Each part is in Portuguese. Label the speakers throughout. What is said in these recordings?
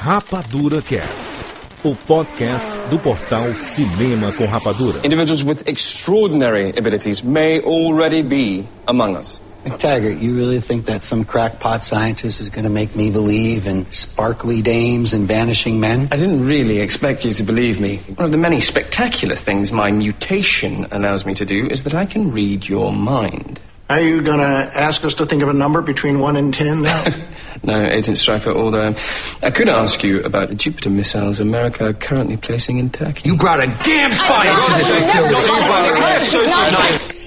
Speaker 1: Rapadura Cast, o podcast do portal Cinema com Rapadura.
Speaker 2: Individuals with extraordinary abilities may already be among us.
Speaker 3: McTaggart, you really think that some crackpot scientist is going to make me believe in sparkly dames and vanishing men?
Speaker 2: I didn't really expect you to believe me. One of the many spectacular things my mutation allows me to do is that I can read your mind.
Speaker 4: Are you going to ask us to think of a number between 1 and 10 now?
Speaker 2: no, Agent Striker, although I could ask you about the Jupiter missiles America are currently placing in Turkey.
Speaker 5: You brought a damn spy into this facility.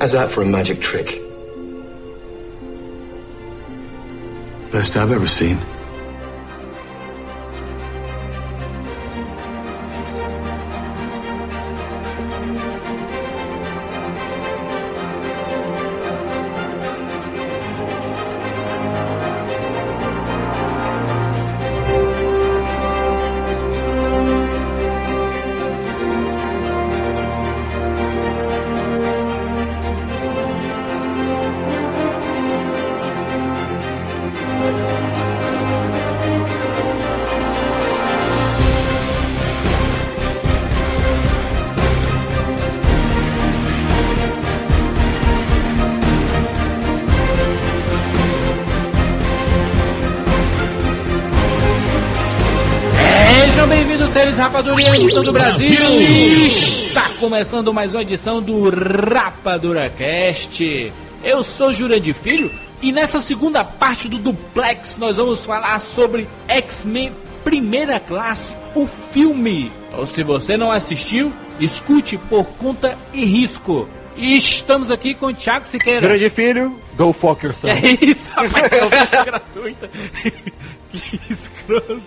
Speaker 2: How's that for a magic trick?
Speaker 6: Best I've ever seen.
Speaker 7: Seres rapadurianos de todo o Brasil. Está começando mais uma edição do RapaduraCast. Eu sou Jurandir Filho e nessa segunda parte do Duplex nós vamos falar sobre X-Men Primeira Classe, o filme. Ou se você não assistiu, escute por conta e risco. E estamos aqui com o Thiago Siqueira.
Speaker 8: Jurandir Filho, go fuck yourself.
Speaker 7: É isso, rapaz, conversa gratuita. Que escroto.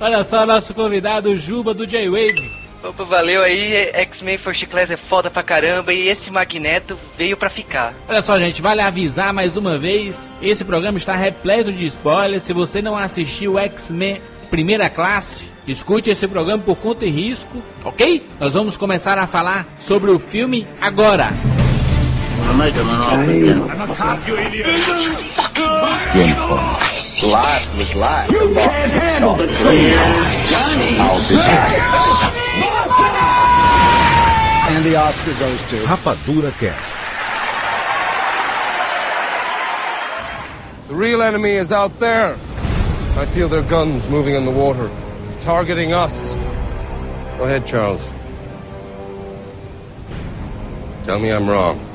Speaker 7: Olha só, nosso convidado, Juba do J-Wave.
Speaker 9: Opa, valeu aí, X-Men First Class é foda pra caramba e esse Magneto veio pra ficar.
Speaker 7: Olha só, gente, vale avisar mais uma vez: esse programa está repleto de spoilers. Se você não assistiu X-Men Primeira Classe, escute esse programa por conta e risco, ok? Nós vamos começar a falar sobre o filme agora.
Speaker 10: James Bond.
Speaker 11: Life was life.
Speaker 10: You can't handle the truth.
Speaker 11: Johnny.
Speaker 10: I'll be back.
Speaker 6: And the Oscar goes to
Speaker 1: Rapadura Cast.
Speaker 12: The real enemy is out there. I feel their guns moving in the water, targeting us. Go ahead, Charles. Tell me I'm wrong.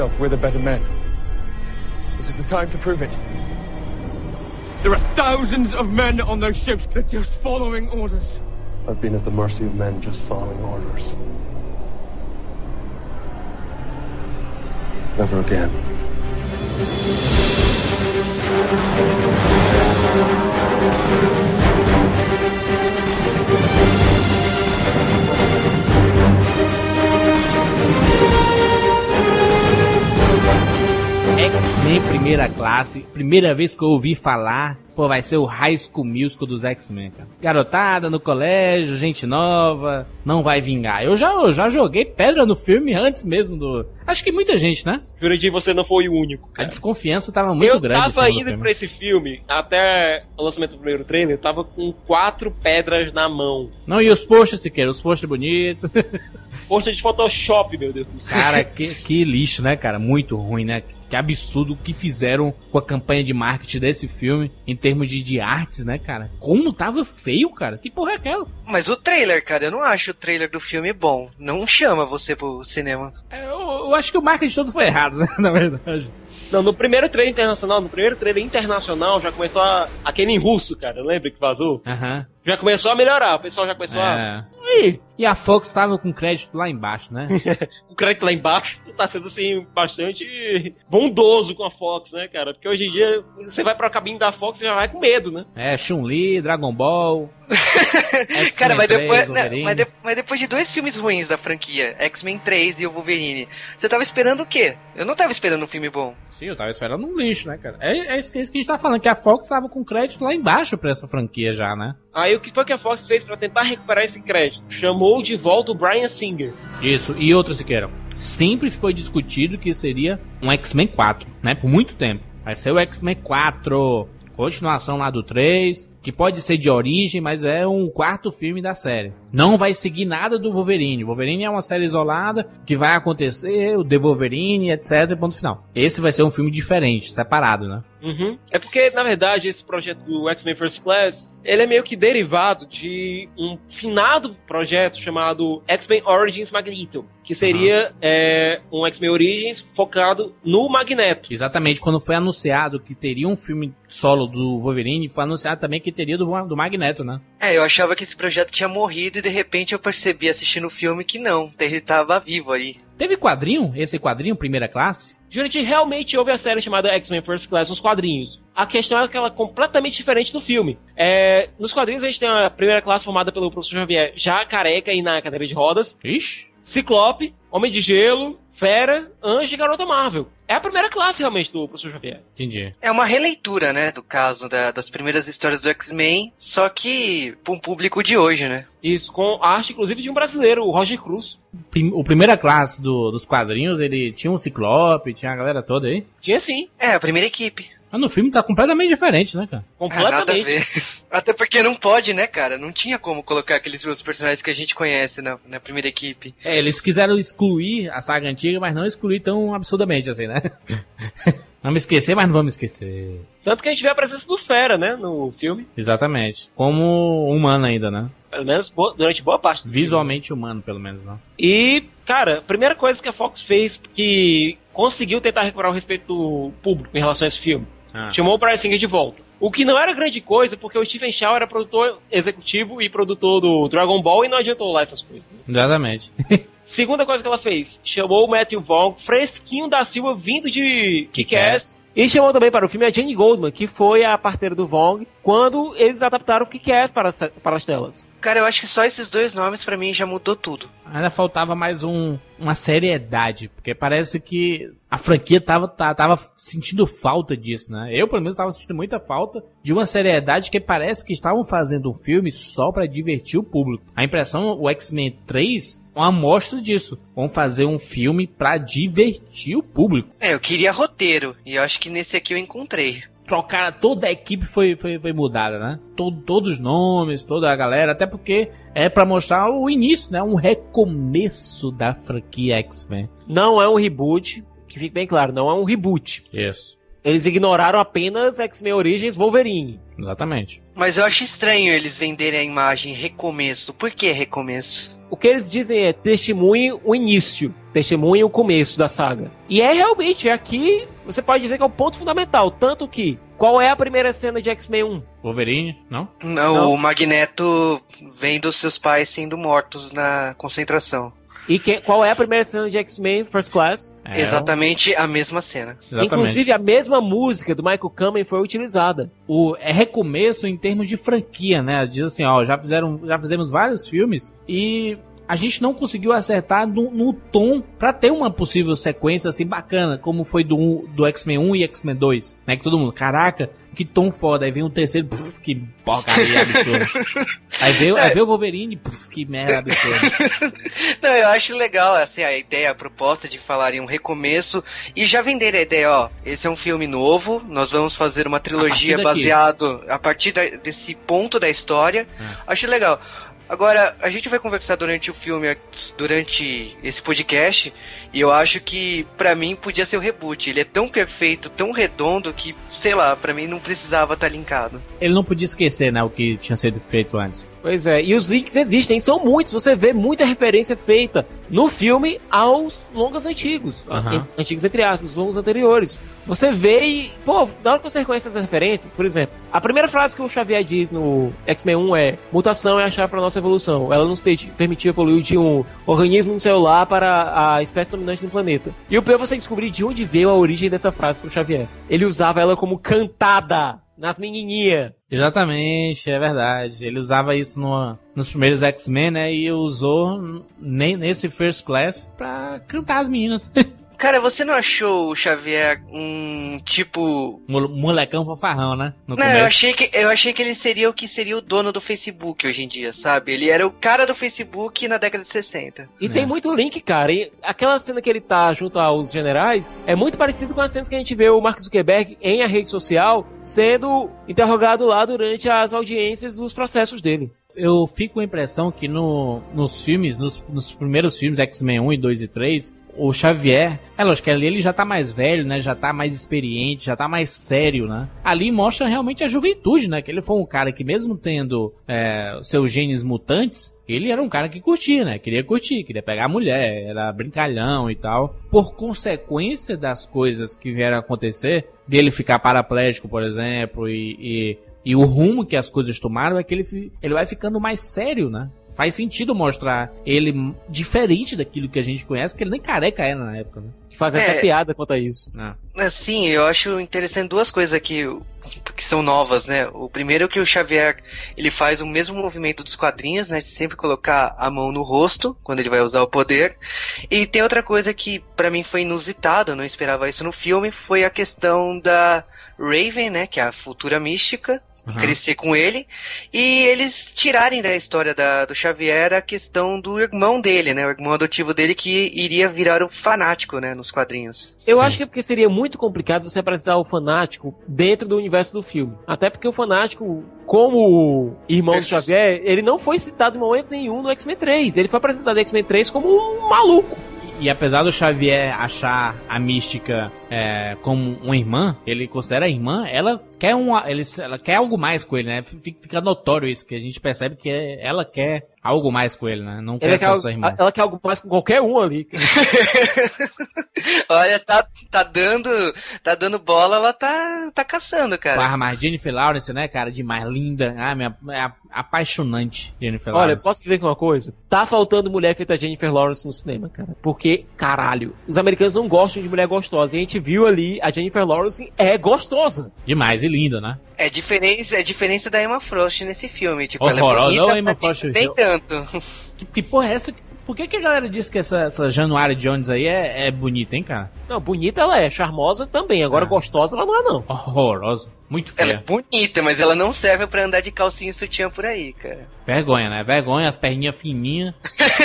Speaker 12: Yourself, we're the better men. This is the time to prove it. There are thousands of men on those ships. They're just following orders.
Speaker 13: I've been at the mercy of men just following orders. Never again.
Speaker 7: X-Men Primeira Classe, primeira vez que eu ouvi falar. Pô, vai ser o High School Musical dos X-Men, cara. Garotada no colégio, gente nova, não vai vingar. Eu já, eu já joguei pedra no filme antes mesmo do. Acho que muita gente, né?
Speaker 8: Jurandir, você não foi o único.
Speaker 7: Cara. A desconfiança tava muito
Speaker 8: eu
Speaker 7: grande.
Speaker 8: Eu tava indo pra esse filme, até o lançamento do primeiro trailer, eu tava com quatro pedras na mão.
Speaker 7: Não, e os posters, Siqueira? Os posters bonitos.
Speaker 8: Poster de Photoshop, meu Deus do
Speaker 7: céu. Cara, que, que lixo, né, cara? Muito ruim, né? Que absurdo o que fizeram com a campanha de marketing desse filme em termos de, de artes, né, cara? Como tava feio, cara? Que porra é aquela?
Speaker 9: Mas o trailer, cara, eu não acho o trailer do filme bom. Não chama você pro cinema.
Speaker 7: É, eu, eu acho que o marketing todo foi errado, né, na verdade.
Speaker 8: Não, no primeiro trailer internacional, no primeiro trailer internacional já começou a, aquele em russo, cara, lembra que vazou?
Speaker 7: Aham. Uhum.
Speaker 8: Já começou a melhorar, o pessoal já começou é. a.
Speaker 7: Ih. E a Fox tava com crédito lá embaixo, né?
Speaker 8: o crédito lá embaixo tá sendo assim, bastante bondoso com a Fox, né, cara? Porque hoje em dia você vai pra cabine da Fox e já vai com medo, né?
Speaker 7: É, Chun-Li, Dragon Ball.
Speaker 9: cara, mas depois, né, mas, de, mas depois de dois filmes ruins da franquia, X-Men 3 e o Wolverine, você tava esperando o quê? Eu não tava esperando um filme bom.
Speaker 7: Sim, eu tava esperando um lixo, né, cara? É, é, isso, é isso que a gente tá falando, que a Fox tava com crédito lá embaixo pra essa franquia já, né?
Speaker 8: Aí o que foi que a Fox fez para tentar recuperar esse crédito? Chamou de volta o Brian Singer.
Speaker 7: Isso, e outro Siqueira. Sempre foi discutido que seria um X-Men 4, né? Por muito tempo. Vai ser o X-Men 4, continuação lá do 3, que pode ser de origem, mas é um quarto filme da série. Não vai seguir nada do Wolverine. Wolverine é uma série isolada que vai acontecer, o The Wolverine, etc. Ponto final. Esse vai ser um filme diferente, separado, né?
Speaker 8: Uhum. É porque, na verdade, esse projeto do X-Men First Class, ele é meio que derivado de um finado projeto chamado X-Men Origins Magneto, que seria uhum. é, um X-Men Origins focado no Magneto.
Speaker 7: Exatamente, quando foi anunciado que teria um filme solo do Wolverine, foi anunciado também que teria do, do Magneto, né?
Speaker 9: É, eu achava que esse projeto tinha morrido e de repente eu percebi assistindo o filme que não, ele tava vivo aí.
Speaker 7: Teve quadrinho? Esse quadrinho, primeira classe?
Speaker 8: Gente, realmente houve a série chamada X-Men First Class nos quadrinhos. A questão é que ela é completamente diferente do filme. É, nos quadrinhos a gente tem a primeira classe formada pelo professor Xavier já careca e na cadeira de rodas.
Speaker 7: Ixi.
Speaker 8: Ciclope, Homem de Gelo, Fera, Anjo e Garota Marvel. É a primeira classe realmente do professor Xavier.
Speaker 7: Entendi.
Speaker 9: É uma releitura, né, do caso da, das primeiras histórias do X-Men, só que para um público de hoje, né?
Speaker 8: Isso, com arte inclusive de um brasileiro, o Roger Cruz.
Speaker 7: O primeira classe do, dos quadrinhos, ele tinha um Ciclope, tinha a galera toda aí?
Speaker 8: Tinha sim.
Speaker 9: É, a primeira equipe.
Speaker 7: Mas no filme tá completamente diferente, né, cara?
Speaker 8: Completamente.
Speaker 9: Ah, Até porque não pode, né, cara? Não tinha como colocar aqueles outros personagens que a gente conhece na, na primeira equipe.
Speaker 7: É, eles quiseram excluir a saga antiga, mas não excluir tão absurdamente assim, né? Vamos esquecer, mas não vamos esquecer.
Speaker 8: Tanto que a gente vê a presença do Fera, né, no filme.
Speaker 7: Exatamente. Como humano ainda, né?
Speaker 8: Pelo menos boa, durante boa parte.
Speaker 7: Visualmente filme. humano, pelo menos, não.
Speaker 8: E, cara, a primeira coisa que a Fox fez que conseguiu tentar recuperar o respeito do público em relação a esse filme ah. Chamou o Brian Singer de volta. O que não era grande coisa, porque o Stephen Chow era produtor executivo e produtor do Dragon Ball e não adiantou lá essas coisas.
Speaker 7: Exatamente.
Speaker 8: Segunda coisa que ela fez, chamou o Matthew Vaughn, fresquinho da Silva, vindo de Kick-Ass. E chamou também para o filme a Jane Goldman, que foi a parceira do Vong, quando eles adaptaram o Kick-Ass para, para as telas.
Speaker 9: Cara, eu acho que só esses dois nomes para mim já mudou tudo.
Speaker 7: Ainda faltava mais um, uma seriedade, porque parece que a franquia tava, tava sentindo falta disso, né? Eu, pelo menos, tava sentindo muita falta de uma seriedade que parece que estavam fazendo um filme só para divertir o público. A impressão, o X-Men 3 uma amostra disso. Vamos fazer um filme para divertir o público.
Speaker 9: É, eu queria roteiro, e eu acho que nesse aqui eu encontrei.
Speaker 7: Trocar toda a equipe foi, foi, foi mudada, né? Todo, todos os nomes, toda a galera, até porque é para mostrar o início, né? Um recomeço da franquia X-Men.
Speaker 8: Não é um reboot, que fique bem claro, não é um reboot.
Speaker 7: Isso.
Speaker 8: Eles ignoraram apenas X-Men Origins Wolverine.
Speaker 7: Exatamente.
Speaker 9: Mas eu acho estranho eles venderem a imagem recomeço. Por que recomeço?
Speaker 8: O que eles dizem é testemunhe o início, testemunhe o começo da saga. E é realmente, aqui você pode dizer que é o ponto fundamental, tanto que qual é a primeira cena de X-Men 1?
Speaker 7: Wolverine, não?
Speaker 9: não? Não, o Magneto vem dos seus pais sendo mortos na concentração.
Speaker 8: E que, qual é a primeira cena de X-Men First Class?
Speaker 9: É, Exatamente a mesma cena.
Speaker 8: Exatamente. Inclusive, a mesma música do Michael Kamen foi utilizada.
Speaker 7: O, é recomeço em termos de franquia, né? Diz assim, ó, já, fizeram, já fizemos vários filmes e a gente não conseguiu acertar no, no tom para ter uma possível sequência assim bacana, como foi do, do X-Men 1 e X-Men 2, né? Que todo mundo, caraca, que tom foda. Aí vem um terceiro, puf, que porcaria absurda. aí, veio, é. aí veio o Wolverine, puf, que merda absurda.
Speaker 9: Não, eu acho legal assim, a ideia, a proposta de falar em um recomeço e já vender a ideia, ó, esse é um filme novo, nós vamos fazer uma trilogia baseado a partir da, desse ponto da história. É. Acho legal. Agora, a gente vai conversar durante o filme, durante esse podcast, e eu acho que para mim podia ser o reboot. Ele é tão perfeito, tão redondo que, sei lá, para mim não precisava estar tá linkado.
Speaker 7: Ele não podia esquecer, né, o que tinha sido feito antes.
Speaker 8: Pois é, e os links existem, são muitos. Você vê muita referência feita no filme aos longas antigos. Uhum. Antigos entre aspas, os longos anteriores. Você vê e, pô, na hora que você reconhece essas referências, por exemplo, a primeira frase que o Xavier diz no X-Men 1 é: mutação é a chave para nossa evolução. Ela nos permitiu evoluir de um organismo celular para a espécie dominante do planeta. E o pior é você descobrir de onde veio a origem dessa frase pro Xavier. Ele usava ela como cantada nas menininhas.
Speaker 7: Exatamente, é verdade. Ele usava isso no, nos primeiros X-Men, né? E usou nesse First Class pra cantar as meninas.
Speaker 9: Cara, você não achou o Xavier um tipo.
Speaker 7: Molecão fofarrão, né?
Speaker 9: No não, eu achei, que, eu achei que ele seria o que seria o dono do Facebook hoje em dia, sabe? Ele era o cara do Facebook na década de 60.
Speaker 8: E é. tem muito link, cara. E aquela cena que ele tá junto aos generais é muito parecido com as cenas que a gente vê o Mark Zuckerberg em a rede social sendo interrogado lá durante as audiências dos processos dele.
Speaker 7: Eu fico com a impressão que no, nos filmes, nos, nos primeiros filmes, X-Men 1 e 2 e 3, o Xavier, é lógico que ali ele já tá mais velho, né? Já tá mais experiente, já tá mais sério, né? Ali mostra realmente a juventude, né? Que ele foi um cara que mesmo tendo é, seus genes mutantes, ele era um cara que curtia, né? Queria curtir, queria pegar a mulher, era brincalhão e tal. Por consequência das coisas que vieram acontecer, dele ficar paraplégico, por exemplo, e, e e o rumo que as coisas tomaram é que ele, ele vai ficando mais sério, né? Faz sentido mostrar ele diferente daquilo que a gente conhece, que ele nem careca era na época, né?
Speaker 8: Faz é, até piada quanto a isso.
Speaker 9: É. Sim, eu acho interessante duas coisas aqui que são novas, né? O primeiro é que o Xavier ele faz o mesmo movimento dos quadrinhos, né? De sempre colocar a mão no rosto quando ele vai usar o poder. E tem outra coisa que para mim foi inusitado, eu não esperava isso no filme, foi a questão da Raven, né? Que é a futura mística uhum. crescer com ele, e eles tirarem da história da, do Xavier a questão do irmão dele, né? O irmão adotivo dele que iria virar o fanático, né? Nos quadrinhos.
Speaker 8: Eu Sim. acho que é porque seria muito complicado você apresentar o fanático dentro do universo do filme. Até porque o fanático, como irmão do Xavier, ele não foi citado em momento nenhum no X-Men 3. Ele foi apresentado no X-Men 3 como um maluco.
Speaker 7: E apesar do Xavier achar a mística é, como uma irmã, ele considera a irmã, ela quer, uma, ele, ela quer algo mais com ele, né? Fica notório isso, que a gente percebe que ela quer algo mais com ele, né? Não quer só sua irmã.
Speaker 8: Ela quer algo mais com qualquer um ali.
Speaker 9: Olha, tá, tá dando tá dando bola, ela tá, tá caçando, cara.
Speaker 7: Ah, mas Jennifer Lawrence, né, cara? Demais, linda. Ah, minha, é apaixonante, Jennifer
Speaker 8: Lawrence. Olha, posso dizer uma coisa? Tá faltando mulher feita Jennifer Lawrence no cinema, cara. Porque, caralho, os americanos não gostam de mulher gostosa. E a gente viu ali, a Jennifer Lawrence é gostosa.
Speaker 7: Demais e linda, né?
Speaker 9: É diferença, é diferença da Emma Frost nesse filme. Tipo,
Speaker 7: Horrorosa,
Speaker 9: ela é bonita,
Speaker 7: não, Emma Frost.
Speaker 9: Nem tanto.
Speaker 7: Que, que porra é essa? Por que, que a galera diz que essa, essa Januária Jones aí é, é bonita, hein, cara?
Speaker 8: Não, bonita ela é, charmosa também. Agora, é. gostosa ela não é, não.
Speaker 7: Horrorosa. Muito feia.
Speaker 9: Ela é bonita, mas ela não serve para andar de calcinha e sutiã por aí, cara.
Speaker 7: Vergonha, né? Vergonha, as perninhas fininhas.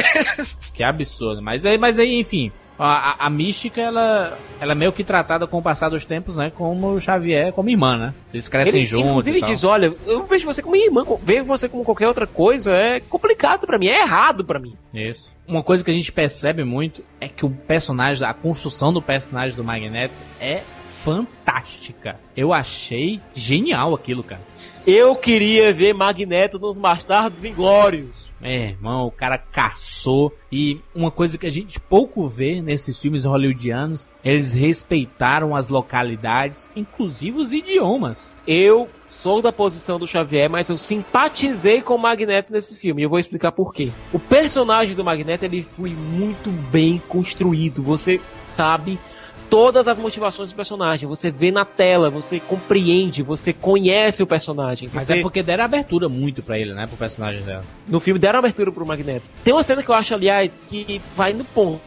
Speaker 7: que absurdo. Mas aí, mas aí, enfim. A, a, a, mística, ela, ela é meio que tratada com o passar dos tempos, né? Como o Xavier, como irmã, né? Eles crescem ele, juntos.
Speaker 8: Ele, diz: olha, eu vejo você como irmã, vejo você como qualquer outra coisa, é complicado para mim, é errado para mim.
Speaker 7: Isso. Uma coisa que a gente percebe muito é que o personagem, a construção do personagem do Magneto é fantástica. Eu achei genial aquilo, cara.
Speaker 8: Eu queria ver Magneto nos Bastardos Inglórios.
Speaker 7: É, irmão, o cara caçou. E uma coisa que a gente pouco vê nesses filmes hollywoodianos, eles respeitaram as localidades, inclusive os idiomas.
Speaker 8: Eu sou da posição do Xavier, mas eu simpatizei com o Magneto nesse filme. E eu vou explicar por quê. O personagem do Magneto, ele foi muito bem construído. Você sabe todas as motivações do personagem. Você vê na tela, você compreende, você conhece o personagem.
Speaker 7: Mas
Speaker 8: você...
Speaker 7: é porque deram abertura muito pra ele, né? Pro personagem dela.
Speaker 8: No filme deram abertura pro Magneto. Tem uma cena que eu acho, aliás, que vai no ponto.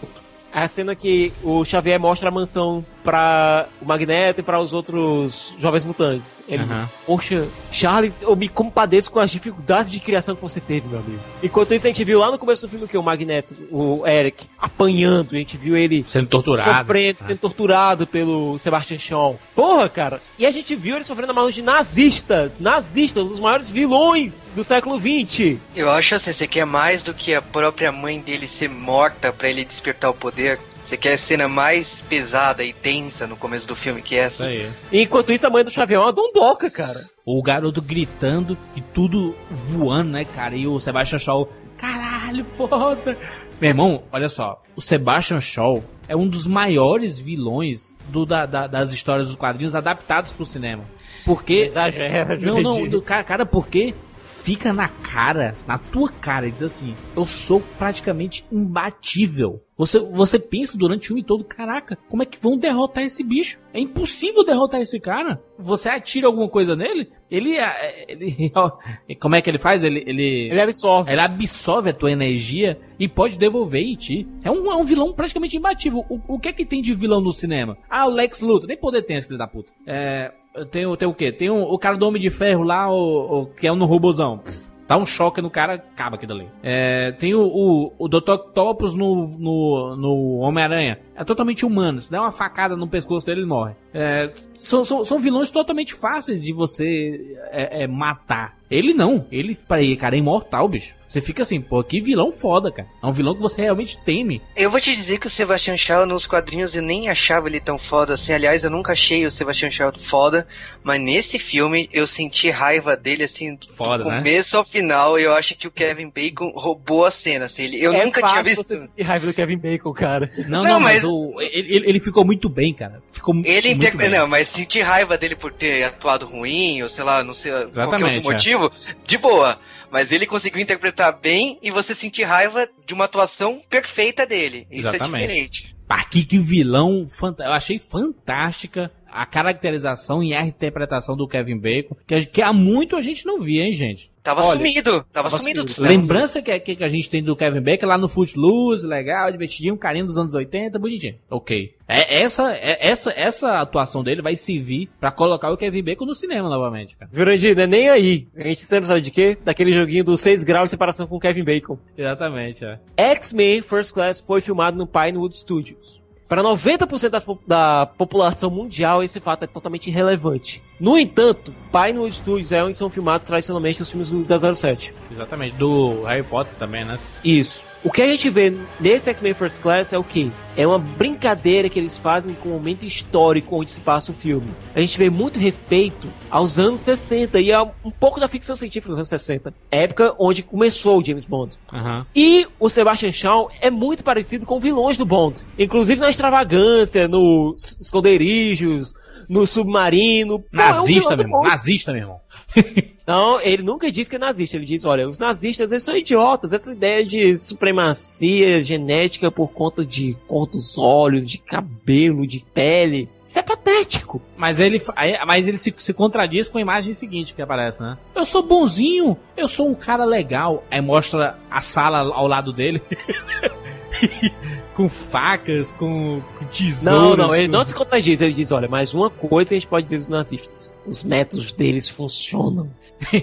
Speaker 8: É a cena que o Xavier mostra a mansão para o Magneto e para os outros jovens mutantes. Ele
Speaker 7: Aham.
Speaker 8: diz: Poxa, Charles, eu me compadeço com as dificuldades de criação que você teve, meu amigo. Enquanto isso, a gente viu lá no começo do filme que o Magneto, o Eric, apanhando, a gente viu ele
Speaker 7: Sendo torturado.
Speaker 8: sofrendo, sendo torturado pelo Sebastian Shaw. Porra, cara. E a gente viu ele sofrendo a mão de nazistas. Nazistas, os maiores vilões do século XX.
Speaker 9: Eu acho assim, você quer mais do que a própria mãe dele ser morta pra ele despertar o poder. Você quer a cena mais pesada e tensa no começo do filme que essa.
Speaker 7: aí.
Speaker 8: Enquanto isso, a mãe do Xavier é uma dondoca, cara.
Speaker 7: O garoto gritando e tudo voando, né, cara? E o Sebastian Shaw, caralho, foda. Meu irmão, olha só. O Sebastian Shaw é um dos maiores vilões do, da- da- das histórias dos quadrinhos adaptados pro cinema. Porque.
Speaker 8: Exagera,
Speaker 7: Não, não, do, cara, cara, porque fica na cara, na tua cara, e diz assim: Eu sou praticamente imbatível. Você, você pensa durante o filme todo, caraca, como é que vão derrotar esse bicho? É impossível derrotar esse cara. Você atira alguma coisa nele, ele, é, ele como é que ele faz? Ele, ele,
Speaker 8: Ele absorve.
Speaker 7: ele absorve a tua energia e pode devolver em ti. É um, é um vilão praticamente imbatível. O, o que é que tem de vilão no cinema? Ah, o Lex Luthor. Nem poder tem esse filho da puta. É, tem, o- tem o quê? Tem o, o cara do Homem de Ferro lá, o, o que é no robozão. Pff, Dá um choque no cara, acaba aquilo ali. É, tem o, o, o Dr. Octopus no, no, no Homem-Aranha. É totalmente humano. Se der uma facada no pescoço dele, ele morre. É, são, são, são vilões totalmente fáceis de você é, é, matar. Ele não. Ele, pra ele, cara, é imortal, bicho. Você fica assim, pô, que vilão foda, cara. É um vilão que você realmente teme.
Speaker 9: Eu vou te dizer que o Sebastian Shaw nos quadrinhos eu nem achava ele tão foda assim. Aliás, eu nunca achei o Sebastian Shaw foda, mas nesse filme eu senti raiva dele assim do
Speaker 7: Foda, né?
Speaker 9: começo ao final. Eu acho que o Kevin Bacon roubou a cena. Assim, ele, eu
Speaker 8: é
Speaker 9: nunca
Speaker 8: fácil
Speaker 9: tinha visto.
Speaker 8: você sentir raiva do Kevin Bacon, cara.
Speaker 7: Não,
Speaker 9: Não,
Speaker 7: não, mas,
Speaker 9: mas-
Speaker 7: o, ele, ele- ficou muito bem, cara. Ficou
Speaker 9: Ele
Speaker 7: muito
Speaker 9: inter...
Speaker 7: bem.
Speaker 9: Não, mas sentir raiva dele por ter atuado ruim, ou sei lá, não sei qualquer
Speaker 7: Exatamente,
Speaker 9: outro
Speaker 7: é.
Speaker 9: Motivo, de boa. Mas ele conseguiu interpretar bem e você sentir raiva de uma atuação perfeita dele. Isso
Speaker 7: Exatamente.
Speaker 9: é diferente.
Speaker 7: Ah, que, vilão fanta- Eu achei fantástica a caracterização e a interpretação do Kevin Bacon, que, que há muito a gente não via, hein, gente?
Speaker 9: Tava
Speaker 8: Olha,
Speaker 9: sumido, tava,
Speaker 8: tava
Speaker 9: sumido.
Speaker 8: sumido.
Speaker 7: Lembrança que, que, que a gente tem do Kevin Bacon lá no Footloose, legal, divertidinho, carinho dos anos 80, bonitinho. Ok. É, essa, é, essa, essa atuação dele vai servir pra colocar o Kevin Bacon no cinema novamente, cara.
Speaker 8: Jurandir, não é nem aí. A gente sempre sabe de quê? Daquele joguinho dos 6 graus de separação com o Kevin Bacon.
Speaker 7: Exatamente, é.
Speaker 8: X-Men First Class foi filmado no Pinewood Studios. Para 90% das da população mundial, esse fato é totalmente irrelevante. No entanto, Pinewood Studios é onde são filmados tradicionalmente os filmes do 007.
Speaker 7: Exatamente. Do Harry Potter também, né?
Speaker 8: Isso. O que a gente vê nesse X-Men First Class é o quê? É uma brincadeira que eles fazem com o momento histórico onde se passa o filme. A gente vê muito respeito aos anos 60 e a um pouco da ficção científica dos anos 60. Época onde começou o James Bond.
Speaker 7: Aham.
Speaker 8: E o Sebastian Shaw é muito parecido com vilões do Bond. Inclusive na extravagância, nos esconderijos, no submarino. Pô, é um
Speaker 7: Nazista, meu irmão. Nazista, meu irmão.
Speaker 8: Não, ele nunca diz que é nazista. Ele diz, olha, os nazistas eles são idiotas. Essa ideia de supremacia genética por conta de cor dos olhos, de cabelo, de pele. Isso é patético.
Speaker 7: Mas ele, mas ele se, se contradiz com a imagem seguinte que aparece, né? Eu sou bonzinho, eu sou um cara legal. Aí mostra a sala ao lado dele. com facas, com, com tesouros.
Speaker 8: Não, não, ele não se contradiz. Ele diz, olha, mas uma coisa a gente pode dizer dos nazistas. Os métodos deles funcionam.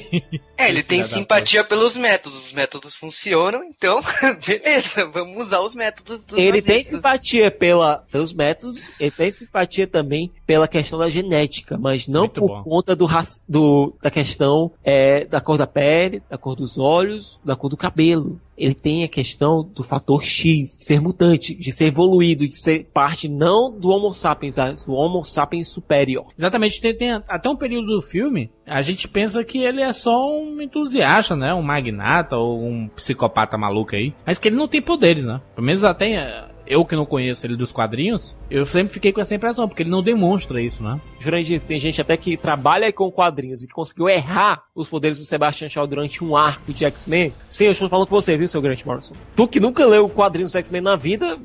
Speaker 9: É, ele tem simpatia pelos métodos. Os métodos funcionam, então, beleza, vamos usar os métodos dos
Speaker 8: Ele tem
Speaker 9: nazistas.
Speaker 8: simpatia pela, pelos métodos, ele tem simpatia também pela questão da genética, mas não
Speaker 7: Muito
Speaker 8: por
Speaker 7: bom.
Speaker 8: conta do, do da questão é, da cor da pele, da cor dos olhos, da cor do cabelo. Ele tem a questão do fator X, de ser mutante, de ser evoluído, de ser parte não do Homo sapiens, mas do Homo sapiens superior.
Speaker 7: Exatamente, tem, tem até um período do filme, a gente pensa que ele é só um entusiasta, né? Um magnata ou um psicopata maluco aí. Mas que ele não tem poderes, né? Pelo menos até eu que não conheço ele dos quadrinhos, eu sempre fiquei com essa impressão, porque ele não demonstra isso, né?
Speaker 8: Jurandir, tem gente até que trabalha com quadrinhos e que conseguiu errar os poderes do Sebastian Shaw durante um arco de X-Men. Sim, eu estou falando com você, viu, seu Grant Morrison? Tu que nunca leu o quadrinho do X-Men na vida,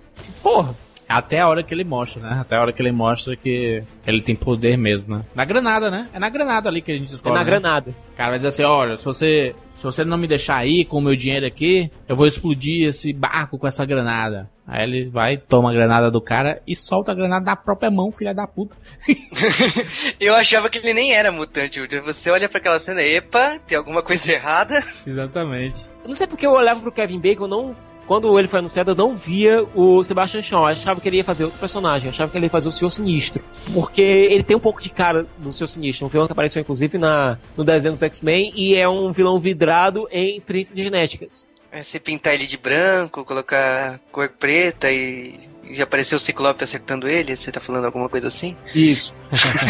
Speaker 8: porra.
Speaker 7: Até a hora que ele mostra, né? Até a hora que ele mostra que ele tem poder mesmo, né? Na granada, né? É na granada ali que a gente descobre.
Speaker 8: É na
Speaker 7: né?
Speaker 8: granada.
Speaker 7: O cara vai dizer assim, olha, se você, se você não me deixar aí com o meu dinheiro aqui, eu vou explodir esse barco com essa granada. Aí ele vai, toma a granada do cara e solta a granada da própria mão, filha da puta.
Speaker 9: Eu achava que ele nem era mutante. Você olha para aquela cena, epa, tem alguma coisa errada.
Speaker 7: Exatamente.
Speaker 8: Eu não sei porque eu olhava pro Kevin Bacon, não. Quando ele foi anunciado, eu não via o Sebastian Shaw. Eu achava que ele ia fazer outro personagem. Eu achava que ele ia fazer o Senhor Sinistro. Porque ele tem um pouco de cara do Senhor Sinistro. Um vilão que apareceu, inclusive, na, no desenho dos X-Men. E é um vilão vidrado em experiências genéticas.
Speaker 9: É, você pintar ele de branco, colocar cor preta e, e aparecer o Ciclope acertando ele? Você tá falando alguma coisa assim?
Speaker 8: Isso.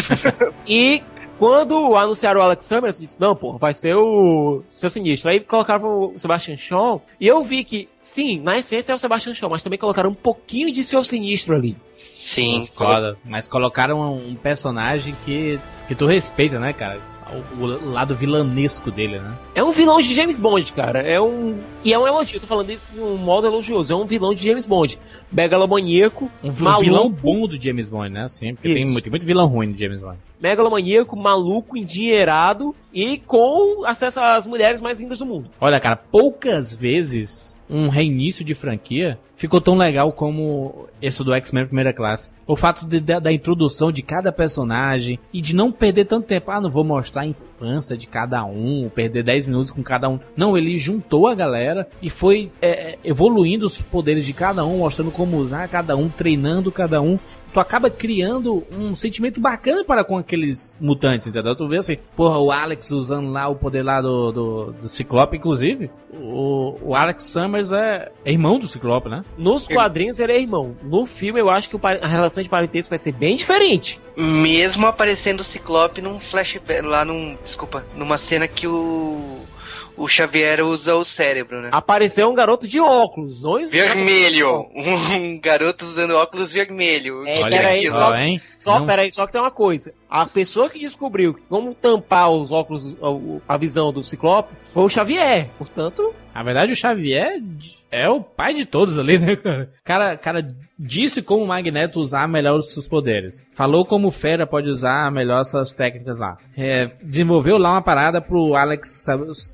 Speaker 8: e quando anunciaram o Alex Summers, eu disse, não, pô, vai ser o seu sinistro. Aí colocaram o Sebastian Shaw, e eu vi que, sim, na essência é o Sebastian Shaw, mas também colocaram um pouquinho de seu sinistro ali.
Speaker 9: Sim.
Speaker 7: Foda. Mas colocaram um personagem que, que tu respeita, né, cara? O, o, lado vilanesco dele, né?
Speaker 8: É um vilão de James Bond, cara. É um. E é um elogio, eu tô falando isso de um modo elogioso. É um vilão de James Bond. Megalomaníaco.
Speaker 7: Um maluco. vilão bom do James Bond, né? Assim, porque tem muito, muito vilão ruim do James Bond.
Speaker 8: Megalomaníaco, maluco, endinheirado e com acesso às mulheres mais lindas do mundo.
Speaker 7: Olha, cara, poucas vezes um reinício de franquia ficou tão legal como esse do X-Men Primeira Classe. O fato de, da, da, introdução de cada personagem e de não perder tanto tempo. Ah, não vou mostrar a infância de cada um, perder 10 minutos com cada um. Não, ele juntou a galera e foi é, evoluindo os poderes de cada um, mostrando como usar cada um, treinando cada um tu acaba criando um sentimento bacana para com aqueles mutantes, entendeu? Tu vê assim, porra, o Alex usando lá o poder lá do, do, do Ciclope, inclusive. O, o Alex Summers é, é, irmão do Ciclope, né?
Speaker 8: Nos quadrinhos ele é irmão. No filme eu acho que a relação de parentesco vai ser bem diferente.
Speaker 9: Mesmo aparecendo o Ciclope num flashback, lá num. Desculpa, numa cena que o o Xavier usa o cérebro, né?
Speaker 8: Apareceu um garoto de óculos, não?
Speaker 9: Vermelho! Um garoto usando óculos vermelho.
Speaker 8: É, peraí, só, hein? Só, não... peraí, só que tem uma coisa. A pessoa que descobriu como tampar os óculos, a visão do Ciclope, foi o Xavier. Portanto.
Speaker 7: Na verdade, o Xavier é o pai de todos ali, né, cara? Cara, cara disse como o Magneto usar melhor os seus poderes. Falou como o Fera pode usar melhor suas técnicas lá. É, desenvolveu lá uma parada pro Alex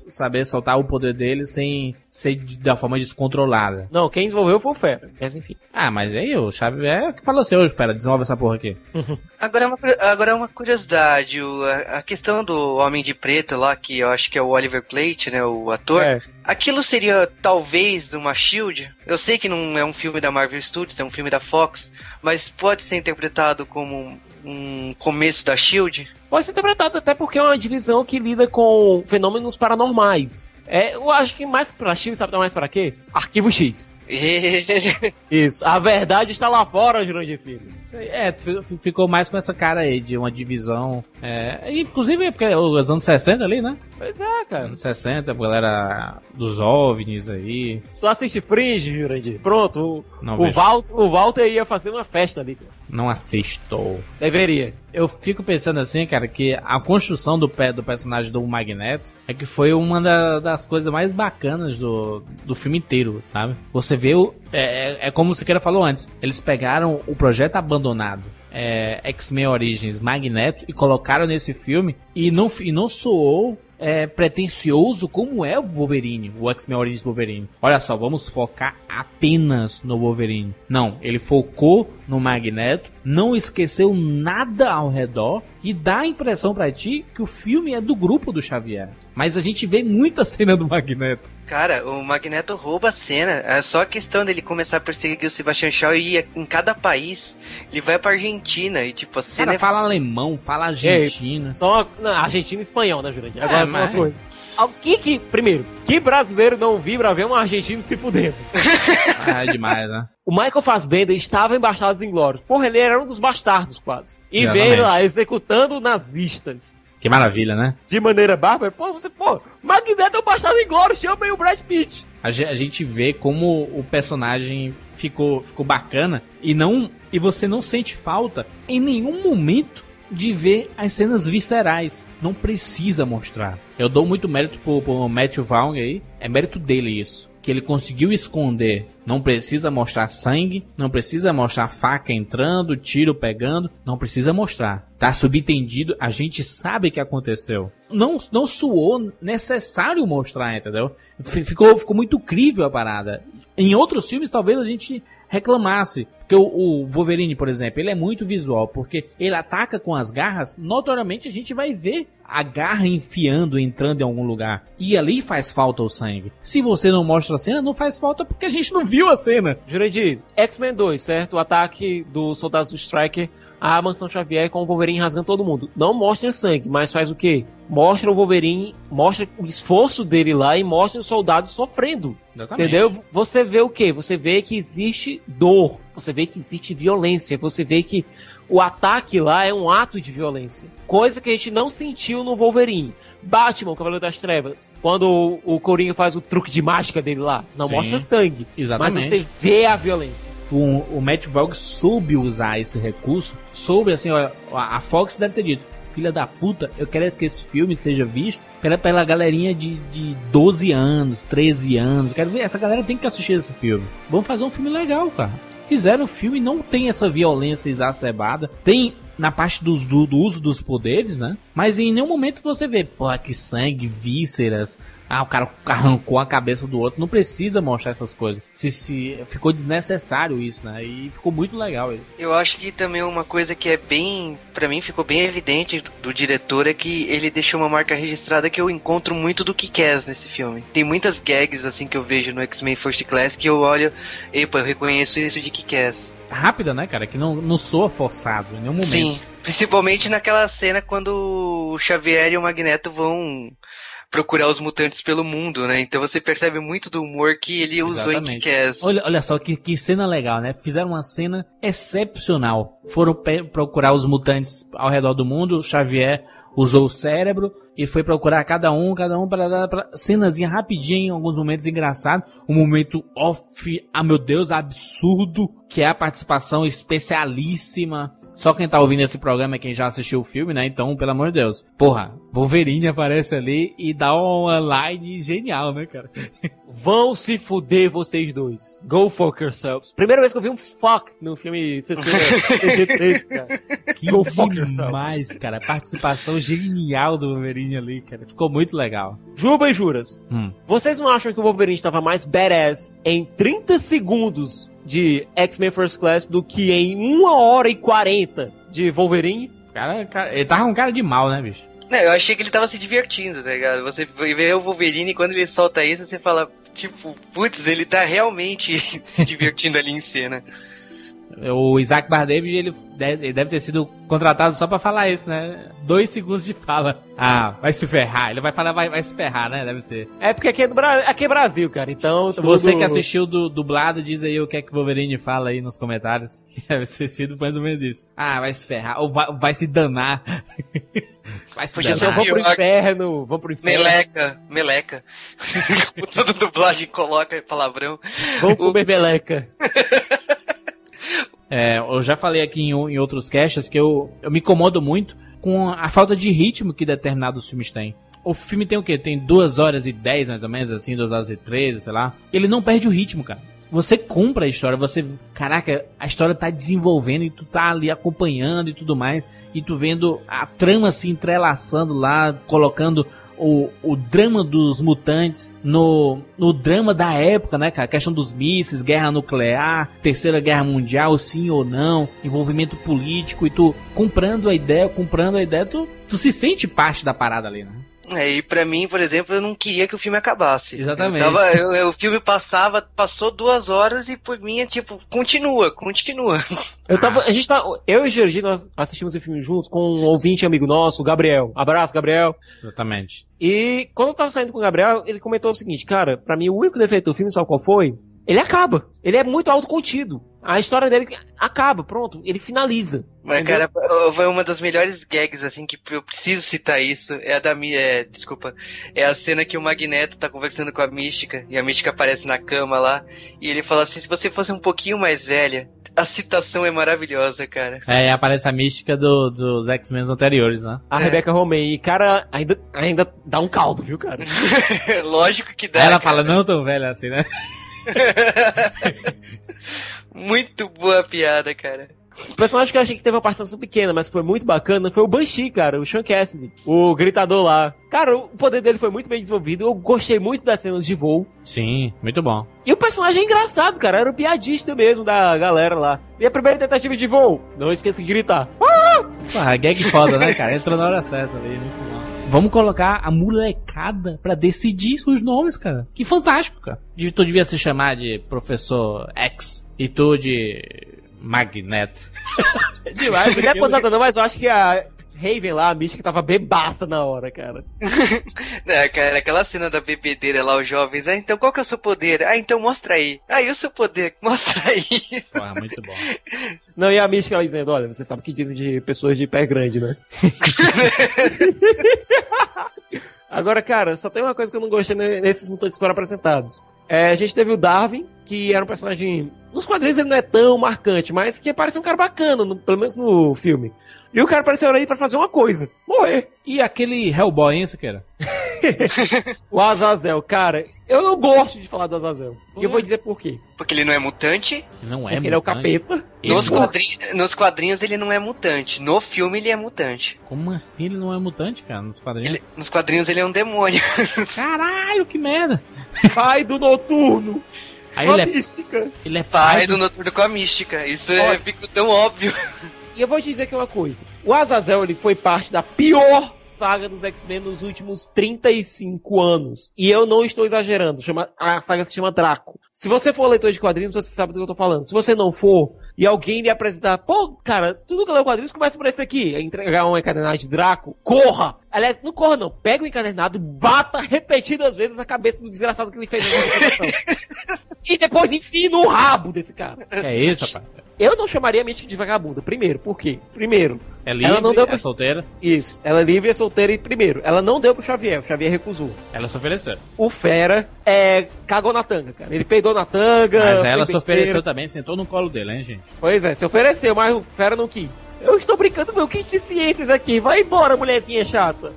Speaker 7: saber soltar o poder dele sem ser da forma descontrolada.
Speaker 8: Não, quem desenvolveu foi o Fera. Mas enfim.
Speaker 7: Ah, mas aí o Xavier que falou assim, hoje, Fera, desenvolve essa porra aqui.
Speaker 9: agora, é uma, agora é uma curiosidade, o, a, a, questão do Homem de Preto lá, que eu acho que é o Oliver Plate, né, o ator. É. Aquilo seria talvez uma Shield? Eu sei que não é um filme da Marvel Studios, é um filme da Fox, mas pode ser interpretado como um começo da Shield?
Speaker 8: Pode ser interpretado até porque é uma divisão que lida com fenômenos paranormais. É, eu acho que mais pra Shield, sabe mais para quê? Arquivo X. Isso. A verdade está lá fora, Jurandir Filho.
Speaker 7: É, ficou mais com essa cara aí de uma divisão. É, inclusive é porque é os anos 60 ali, né?
Speaker 8: Pois é, cara.
Speaker 7: Anos 60, a galera dos OVNIs aí.
Speaker 8: Tu assiste Fringe, Jurandir? Pronto, o, o, Val, o Walter ia fazer uma festa ali.
Speaker 7: Não assisto.
Speaker 8: Deveria.
Speaker 7: Eu fico pensando assim, cara, que a construção do, do personagem do Magneto é que foi uma da, das coisas mais bacanas do, do filme inteiro, sabe? Você vê o. É, é, é como o Siqueira falou antes. Eles pegaram o projeto abandonado. É, X-Men Origins Magneto e colocaram nesse filme e não, e não soou é, pretencioso como é o Wolverine, o X-Men Origins Wolverine. Olha só, vamos focar apenas no Wolverine. Não, ele focou no Magneto, não esqueceu nada ao redor e dá a impressão para ti que o filme é do grupo do Xavier. Mas a gente vê muita cena do Magneto.
Speaker 9: Cara, o Magneto rouba a cena. É só a questão dele começar a perseguir o Sebastian Shaw e ir em cada país. Ele vai pra Argentina e, tipo, a cena.
Speaker 7: Cara, é... fala alemão, fala argentina.
Speaker 8: só. Não, Argentina e espanhol, né, Jurandir? Agora é, só uma coisa. O que que. Primeiro, que brasileiro não vibra ver um argentino se fudendo?
Speaker 7: ah, é demais, né?
Speaker 8: O Michael Fassbender estava em Bastardos Inglórios. Porra, ele era um dos bastardos, quase. E Exatamente. veio lá executando nazistas.
Speaker 7: Que maravilha, né?
Speaker 8: De maneira bárbara. Pô, você, pô, Magneto é o bastardo Inglórios, chama aí o Brad Pitt.
Speaker 7: A gente vê como o personagem ficou, ficou bacana e não e você não sente falta em nenhum momento de ver as cenas viscerais. Não precisa mostrar. Eu dou muito mérito pro, pro Matthew Vaughn aí. É mérito dele isso. Que ele conseguiu esconder Não precisa mostrar sangue, não precisa mostrar faca entrando, tiro pegando, não precisa mostrar. Tá subentendido, a gente sabe que aconteceu. Não, não suou necessário mostrar, entendeu? Ficou, ficou muito crível a parada. Em outros filmes, talvez a gente reclamasse. Porque o, o, Wolverine, por exemplo, ele é muito visual, porque ele ataca com as garras, notoriamente a gente vai ver a garra enfiando, entrando em algum lugar. E ali faz falta o sangue. Se você não mostra a cena, não faz falta porque a gente não viu a cena.
Speaker 8: Jurandir, X-Men 2, certo? O ataque do Soldados do Striker a Mansão Xavier com o Wolverine rasgando todo mundo. Não mostra sangue, mas faz o quê? Mostra o Wolverine, mostra o esforço dele lá e mostra os soldados sofrendo. Exatamente. Entendeu? Você vê o quê? Você vê que existe dor, você vê que existe violência, você vê que o ataque lá é um ato de violência. Coisa que a gente não sentiu no Wolverine. Batman, Cavaleiro das Trevas, quando o, o Coringa faz o truque de mágica dele lá, não Sim, mostra sangue, exatamente. mas você vê a violência.
Speaker 7: O, o Matt Vaughn soube usar esse recurso, soube assim, ó, a Fox deve ter dito, filha da puta, eu quero que esse filme seja visto pela, pela galerinha de, de 12 anos, 13 anos. Quero ver, essa galera tem que assistir esse filme. Vamos fazer um filme legal, cara. Fizeram o filme, não tem essa violência exacerbada. Tem na parte do, do, uso dos poderes, né? Mas em nenhum momento você vê, pô, que sangue, vísceras. Ah, o cara arrancou a cabeça do outro. Não precisa mostrar essas coisas. Se, se ficou desnecessário isso, né? E ficou muito legal isso.
Speaker 9: Eu acho que também uma coisa que é bem, para mim ficou bem evidente do, do, diretor é que ele deixou uma marca registrada que eu encontro muito do que quer nesse filme. Tem muitas gags assim que eu vejo no X-Men First Class que eu olho, epa, eu reconheço isso de que quer
Speaker 7: rápida, né, cara? Que não, não soa forçado em nenhum momento. Sim,
Speaker 9: principalmente naquela cena quando o Xavier e o Magneto vão procurar os mutantes pelo mundo, né? Então você percebe muito do humor que ele usou Exatamente. em Kick-Ass.
Speaker 7: Olha, olha só que, que cena legal, né? Fizeram uma cena excepcional. Foram procurar os mutantes ao redor do mundo, Xavier usou o cérebro e foi procurar cada um, cada um para dar cenazinha rapidinha em alguns momentos engraçados, um momento off, ah meu Deus, absurdo, que é a participação especialíssima só quem tá ouvindo esse programa é quem já assistiu o filme, né? Então, pelo amor de Deus. Porra, Wolverine aparece ali e dá uma line genial, né, cara?
Speaker 8: Vão se fuder vocês dois. Go fuck yourselves. Primeira vez que eu vi um fuck no filme CG3, cara.
Speaker 7: Que Go fuck demais, cara. Participação genial do Wolverine ali, cara. Ficou muito legal.
Speaker 8: Juba e juras. Hum. Vocês não acham que o Wolverine estava mais badass em 30 segundos de X-Men First Class do que em 1 hora e 40 de Wolverine.
Speaker 7: Cara, cara, ele tava com cara de mal, né, bicho?
Speaker 9: Não, eu achei que ele tava se divertindo, tá ligado? Você vê o Wolverine e quando ele solta isso, você fala, tipo, putz, ele tá realmente se divertindo ali em cena.
Speaker 7: O Isaac Bardavid, ele deve, ele deve ter sido contratado só pra falar isso, né? Dois segundos de fala. Ah, vai se ferrar. Ele vai falar, vai, vai se ferrar, né? Deve ser.
Speaker 8: É porque aqui é, do Bra... aqui é Brasil, cara. Então.
Speaker 7: Tudo... Você que assistiu do dublado, diz aí o que é que o Wolverine fala aí nos comentários. Deve ter sido mais ou menos isso. Ah, vai se ferrar. Ou vai, vai se danar.
Speaker 8: vai se Podia danar. Vamos pro inferno. Vamos pro inferno.
Speaker 9: Meleca. Meleca. Toda dublagem coloca palavrão.
Speaker 8: Vamos comer meleca.
Speaker 7: É, eu já falei aqui em, em outros casts que eu, eu me incomodo muito com a falta de ritmo que determinados filmes têm. O filme tem o quê? Tem 2 horas e 10, mais ou menos, assim, 2 horas e 13, sei lá. Ele não perde o ritmo, cara. Você compra a história, você. Caraca, a história tá desenvolvendo e tu tá ali acompanhando e tudo mais. E tu vendo a trama se entrelaçando lá, colocando o, o drama dos mutantes no, no drama da época, né, cara? A questão dos mísseis, guerra nuclear, terceira guerra mundial, sim ou não, envolvimento político e tu comprando a ideia, comprando a ideia, tu, tu se sente parte da parada ali, né?
Speaker 9: É, e pra mim, por exemplo, eu não queria que o filme acabasse.
Speaker 7: Exatamente.
Speaker 9: Eu tava, eu, eu, o filme passava, passou duas horas e por mim é tipo, continua, continua.
Speaker 8: Eu tava, a gente tá, eu e o Gergi, nós assistimos o filme juntos com um ouvinte amigo nosso, o Gabriel. Abraço, Gabriel.
Speaker 7: Exatamente.
Speaker 8: E quando eu tava saindo com o Gabriel, ele comentou o seguinte, cara, pra mim o único defeito do filme, sabe qual foi? Ele acaba. Ele é muito autocontido. A história dele acaba, pronto. Ele finaliza.
Speaker 9: Mas, entendeu? cara, foi uma das melhores gags, assim, que eu preciso citar isso. É a da minha. É, desculpa. É a cena que o Magneto tá conversando com a Mística. E a Mística aparece na cama lá. E ele fala assim: se você fosse um pouquinho mais velha. A citação é maravilhosa, cara.
Speaker 7: É, aparece a mística do, dos X-Men anteriores, né?
Speaker 8: A é. Rebecca Romijn. E, cara, ainda, ainda dá um caldo, viu, cara?
Speaker 9: Lógico que dá.
Speaker 7: Ela cara. fala, não tão velha assim, né?
Speaker 9: Muito boa piada, cara.
Speaker 8: O personagem que eu achei que teve uma participação pequena, mas foi muito bacana, foi o Banshee, cara, o Sean Cassidy, o gritador lá. Cara, o poder dele foi muito bem desenvolvido, eu gostei muito das cenas de voo.
Speaker 7: Sim, muito bom.
Speaker 8: E o personagem é engraçado, cara, era o piadista mesmo da galera lá. E a primeira tentativa de voo, não esqueça de gritar.
Speaker 7: Ah! Ah, gag foda, né, cara? Entrou na hora certa ali, muito bom. Vamos colocar a molecada pra decidir os nomes, cara. Que fantástico, cara. Tu devia se chamar de Professor X e tu de Magneto.
Speaker 8: Demais, não é apontada não, mas eu acho que a Raven lá, a Mística, tava bebaça na hora, cara.
Speaker 9: é, cara, aquela cena da bebedeira lá, os jovens. Ah, então qual que é o seu poder? Ah, então mostra aí. Ah, e o seu poder? Mostra aí.
Speaker 7: Porra, muito bom.
Speaker 8: Não, e a Mística ela dizendo, olha, você sabe o que dizem de pessoas de pé grande, né? Agora, cara, só tem uma coisa que eu não gostei nesses mutantes que foram apresentados. É, a gente teve o Darwin, que era um personagem. Nos quadrinhos ele não é tão marcante, mas que parece um cara bacana, no, pelo menos no filme. E o cara apareceu aí para fazer uma coisa: morrer.
Speaker 7: E aquele Hellboy, hein, Siqueira?
Speaker 8: o Azazel, cara, eu não gosto de falar do Azazel. E eu vou dizer por quê.
Speaker 9: Porque ele não é mutante.
Speaker 7: Não é
Speaker 8: Porque
Speaker 7: mutante.
Speaker 8: ele é o capeta.
Speaker 9: Nos quadrinhos, nos quadrinhos ele não é mutante. No filme ele é mutante.
Speaker 7: Como assim ele não é mutante, cara? Nos quadrinhos?
Speaker 9: Ele, nos quadrinhos ele é um demônio.
Speaker 7: Caralho, que merda.
Speaker 8: Pai do Noturno.
Speaker 7: Aí ele é,
Speaker 8: mística.
Speaker 7: ele é
Speaker 9: Pai
Speaker 7: pai
Speaker 9: do Noturno com a mística. Isso é, fica tão óbvio.
Speaker 8: E eu vou te dizer aqui uma coisa. O Azazel, ele foi parte da pior saga dos X-Men nos últimos 35 anos. E eu não estou exagerando. Chama, a saga se chama Draco. Se você for leitor de quadrinhos, você sabe do que eu tô falando. Se você não for, e alguém lhe apresentar, pô, cara, tudo que eu leio quadrinhos começa por esse aqui. É entregar um encadernado de Draco. Corra! Aliás, não corra não. Pega o encadernado, bata repetidas vezes na cabeça do desgraçado que ele fez na e depois enfia no rabo desse cara.
Speaker 7: É isso, rapaz.
Speaker 8: Eu não chamaria a Mística de vagabunda. Primeiro, por quê? Primeiro,
Speaker 7: É livre,
Speaker 8: ela não deu
Speaker 7: é
Speaker 8: pro...
Speaker 7: solteira.
Speaker 8: Isso, ela é livre, é solteira e primeiro, ela não deu pro Xavier, o Xavier recusou.
Speaker 7: Ela se ofereceu.
Speaker 8: O Fera é cagou na tanga, cara. Ele peidou na tanga.
Speaker 7: Mas ela se ofereceu também, sentou no colo dele, hein, gente?
Speaker 8: Pois é, se ofereceu, mas o Fera não quis. Eu estou brincando meu kit de ciências aqui. Vai embora, mulherzinha chata.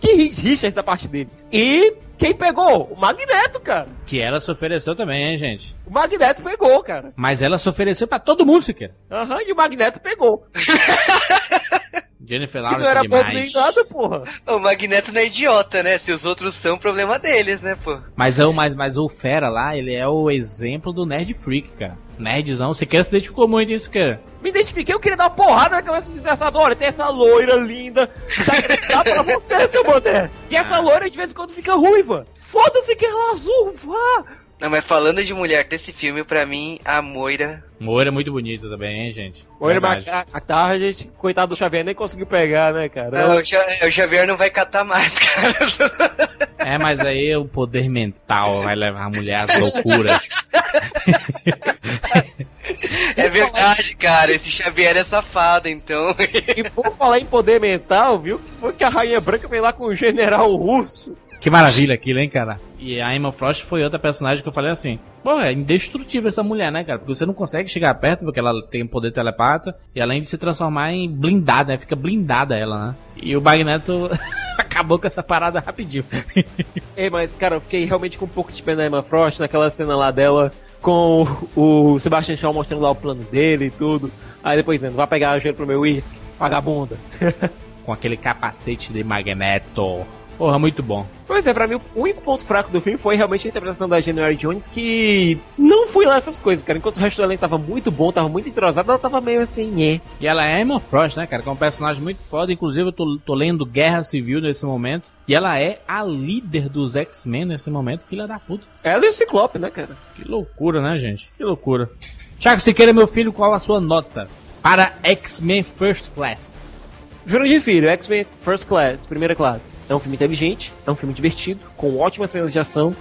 Speaker 8: Que rixa essa parte dele. E quem pegou? O Magneto, cara.
Speaker 7: Que ela se ofereceu também, hein, gente?
Speaker 8: O Magneto pegou, cara.
Speaker 7: Mas ela se ofereceu pra todo mundo, sequer.
Speaker 8: Aham, e o Magneto pegou.
Speaker 7: Jennifer
Speaker 8: Que não
Speaker 7: Lawrence
Speaker 8: era
Speaker 7: é
Speaker 8: bobo
Speaker 7: demais.
Speaker 8: nem nada, porra.
Speaker 9: O Magneto não é idiota, né? Se os outros são, problema deles, né, pô?
Speaker 7: Mas, é o, mas, mas o Fera lá, ele é o exemplo do Nerd Freak, cara. Nerdzão, você quer se identificou muito isso, cara.
Speaker 8: Me identifiquei, eu queria dar uma porrada na cabeça do desgraçado. Olha, tem essa loira linda. Dá, dá pra você, seu boné. E essa loira de vez em quando fica ruiva. Foda-se que ela é azul, vá.
Speaker 9: Não, mas falando de mulher desse filme, pra mim, a Moira.
Speaker 7: Moira é muito bonita também, hein, gente? Verdade.
Speaker 8: mas a, a tarde, coitado do Xavier, nem conseguiu pegar, né, cara?
Speaker 9: Não, o, o Xavier não vai catar mais, cara.
Speaker 7: É, mas aí o poder mental vai levar a mulher às loucuras.
Speaker 9: É verdade, cara. Esse Xavier é safado, então.
Speaker 8: E por falar em poder mental, viu? Foi que a Rainha Branca veio lá com o general russo.
Speaker 7: Que maravilha aquilo, hein, cara? E a Emma Frost foi outra personagem que eu falei assim: Pô, é indestrutível essa mulher, né, cara? Porque você não consegue chegar perto porque ela tem poder telepata e além de se transformar em blindada, né? Fica blindada ela, né? E o Magneto acabou com essa parada rapidinho.
Speaker 8: Ei, mas, cara, eu fiquei realmente com um pouco de pena da Emma Frost naquela cena lá dela com o Sebastian Shaw mostrando lá o plano dele e tudo. Aí depois dizendo, vai pegar dinheiro pro meu uísque, vagabunda.
Speaker 7: com aquele capacete de Magneto. Porra, muito bom.
Speaker 8: Pois é, pra mim o único ponto fraco do filme foi realmente a interpretação da January Jones, que não foi lá essas coisas, cara. Enquanto o resto do elenco tava muito bom, tava muito entrosado, ela tava meio assim, nhé.
Speaker 7: E ela é Emma Frost, né, cara? Que é um personagem muito foda. Inclusive, eu tô, tô lendo Guerra Civil nesse momento. E ela é a líder dos X-Men nesse momento, filha da puta.
Speaker 8: Ela e o Ciclope, né, cara?
Speaker 7: Que loucura, né, gente? Que loucura. Tiago Siqueira, meu filho, qual a sua nota para X-Men First Class?
Speaker 8: Jurandir Filho, X-Men First Class, primeira classe. É um filme inteligente, é um filme divertido, com ótimas cenas de ação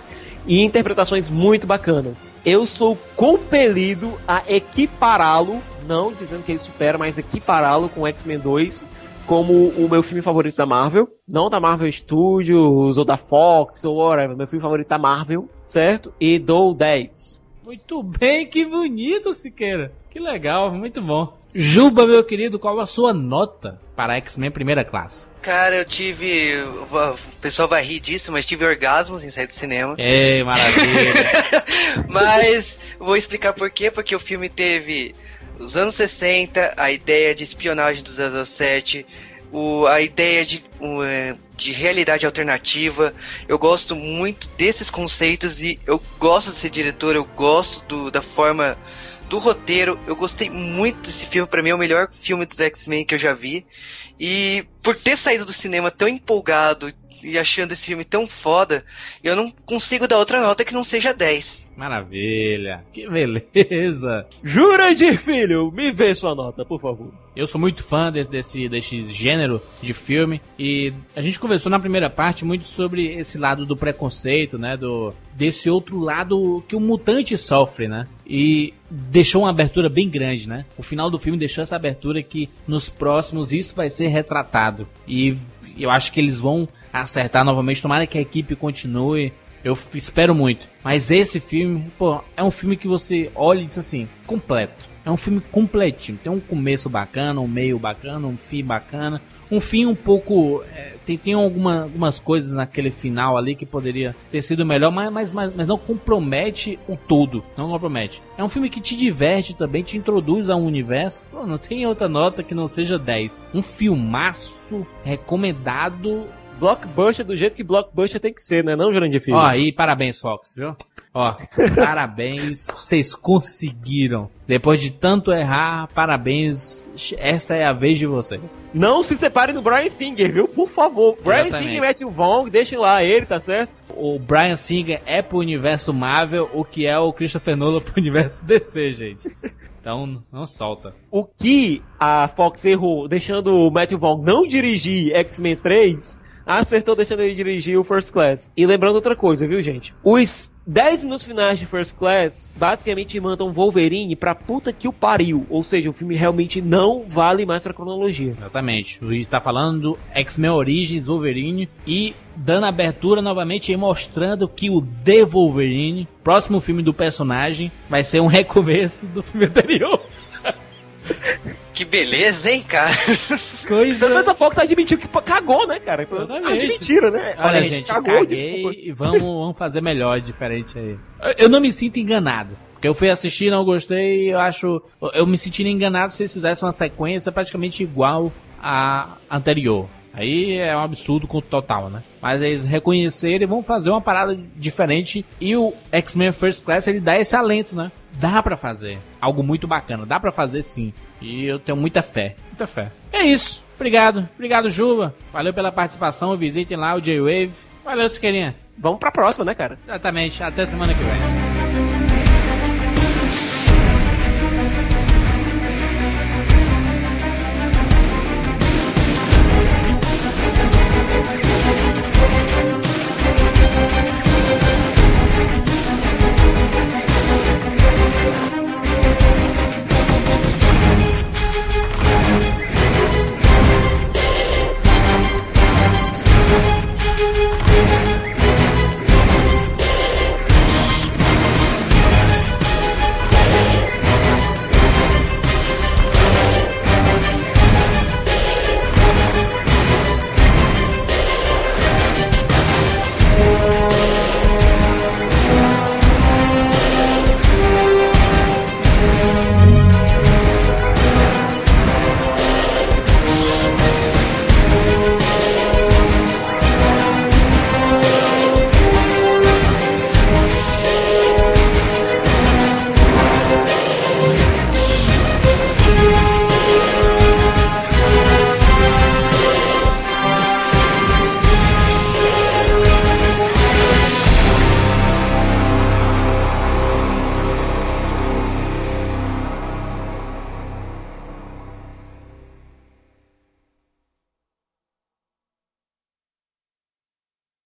Speaker 8: e interpretações muito bacanas. Eu sou compelido a equipará-lo, não dizendo que ele supera, mas equipará-lo com X-Men 2 como o meu filme favorito da Marvel. Não da Marvel Studios, ou da Fox, ou whatever. Meu filme favorito da Marvel, certo? E dou 10.
Speaker 7: Muito bem, que bonito, Siqueira. Que legal, muito bom. Juba, meu querido, qual a sua nota para X-Men Primeira Classe?
Speaker 9: Cara, eu tive. O pessoal vai rir disso, mas tive orgasmos em sair do cinema.
Speaker 7: É, maravilha.
Speaker 9: mas vou explicar por quê. Porque o filme teve os anos 60, a ideia de espionagem dos anos 7, o, a ideia de, o, é, de realidade alternativa. Eu gosto muito desses conceitos e eu gosto de ser diretor, eu gosto do, da forma do roteiro. Eu gostei muito desse filme, para mim é o melhor filme dos X-Men que eu já vi. E por ter saído do cinema tão empolgado e achando esse filme tão foda, eu não consigo dar outra nota que não seja 10.
Speaker 7: Maravilha, que beleza.
Speaker 8: Jurandir Filho, me vê sua nota, por favor.
Speaker 7: Eu sou muito fã desse, desse, desse gênero de filme e a gente conversou na primeira parte muito sobre esse lado do preconceito, né? Do, desse outro lado que o mutante sofre, né? E deixou uma abertura bem grande, né? O final do filme deixou essa abertura que nos próximos isso vai ser retratado. E eu acho que eles vão acertar novamente. Tomara que a equipe continue. Eu espero muito. Mas esse filme, pô, é um filme que você olha e diz assim, completo. É um filme completinho. Tem um começo bacana, um meio bacana, um fim bacana. Um fim um pouco. É, tem tem alguma, algumas coisas naquele final ali que poderia ter sido melhor, mas, mas, mas, mas não compromete o todo. Não compromete. É um filme que te diverte também, te introduz a um universo. Pô, não tem outra nota que não seja 10. Um filmaço recomendado
Speaker 8: blockbuster do jeito que blockbuster tem que ser, né? Não, Jurandir Filho?
Speaker 7: Ó, e parabéns, Fox, viu? Ó, parabéns, vocês conseguiram. Depois de tanto errar, parabéns. Essa é a vez de vocês.
Speaker 8: Não se separem do Brian Singer, viu? Por favor. Brian Exatamente. Singer e Matthew Vaughn, deixem lá ele, tá certo?
Speaker 7: O Brian Singer é pro universo Marvel, o que é o Christopher Nolan pro universo DC, gente. Então, não solta.
Speaker 8: O que a Fox errou, deixando o Matthew Vaughn não dirigir X-Men 3, acertou deixando ele dirigir o First Class. E lembrando outra coisa, viu, gente? Os 10 minutos finais de First Class basicamente mandam Wolverine pra puta que o pariu. Ou seja, o filme realmente não vale mais pra cronologia.
Speaker 7: Exatamente. O Luiz tá falando do X-Men Origins Wolverine e dando abertura novamente e mostrando que o The Wolverine, próximo filme do personagem, vai ser um recomeço do filme anterior.
Speaker 9: Que beleza, hein, cara?
Speaker 8: Coisa. Mas a Fox admitiu que cagou, né, cara? Admitiram, né?
Speaker 7: Olha, Olha gente, gente, cagou, desculpa. E vamos, vamos fazer melhor, diferente aí. Eu não me sinto enganado. Porque eu fui assistir, não gostei, eu acho. Eu me sentiria enganado se eles fizessem uma sequência praticamente igual à anterior. Aí é um absurdo com o total, né? Mas eles reconhecerem vão fazer uma parada diferente. E o X-Men First Class ele dá esse alento, né? Dá para fazer algo muito bacana, dá para fazer sim. E eu tenho muita fé, muita fé. É isso. Obrigado, obrigado Juba. Valeu pela participação. Visitem lá o J-Wave. Valeu, Siqueirinha.
Speaker 8: Vamos pra próxima, né, cara?
Speaker 7: Exatamente. Até semana que vem.